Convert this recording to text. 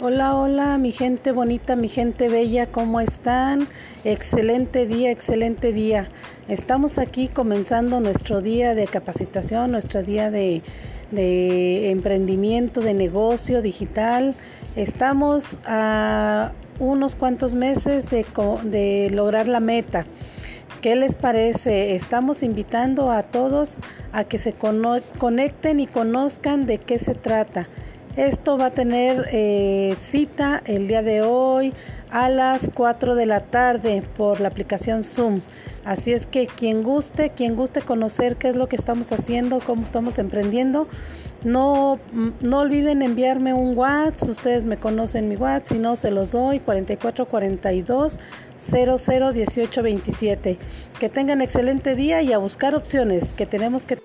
Hola, hola, mi gente bonita, mi gente bella, ¿cómo están? Excelente día, excelente día. Estamos aquí comenzando nuestro día de capacitación, nuestro día de, emprendimiento, de negocio digital. Estamos a unos cuantos meses de, de lograr la meta. ¿Qué les parece? Estamos invitando a todos a que se conecten y conozcan de qué se trata. Esto va a tener eh, cita el día de hoy a las 4 de la tarde por la aplicación Zoom. Así es que quien guste, quien guste conocer qué es lo que estamos haciendo, cómo estamos emprendiendo, no, no olviden enviarme un WhatsApp. Ustedes me conocen mi WhatsApp, si no se los doy 4442 001827. Que tengan excelente día y a buscar opciones que tenemos que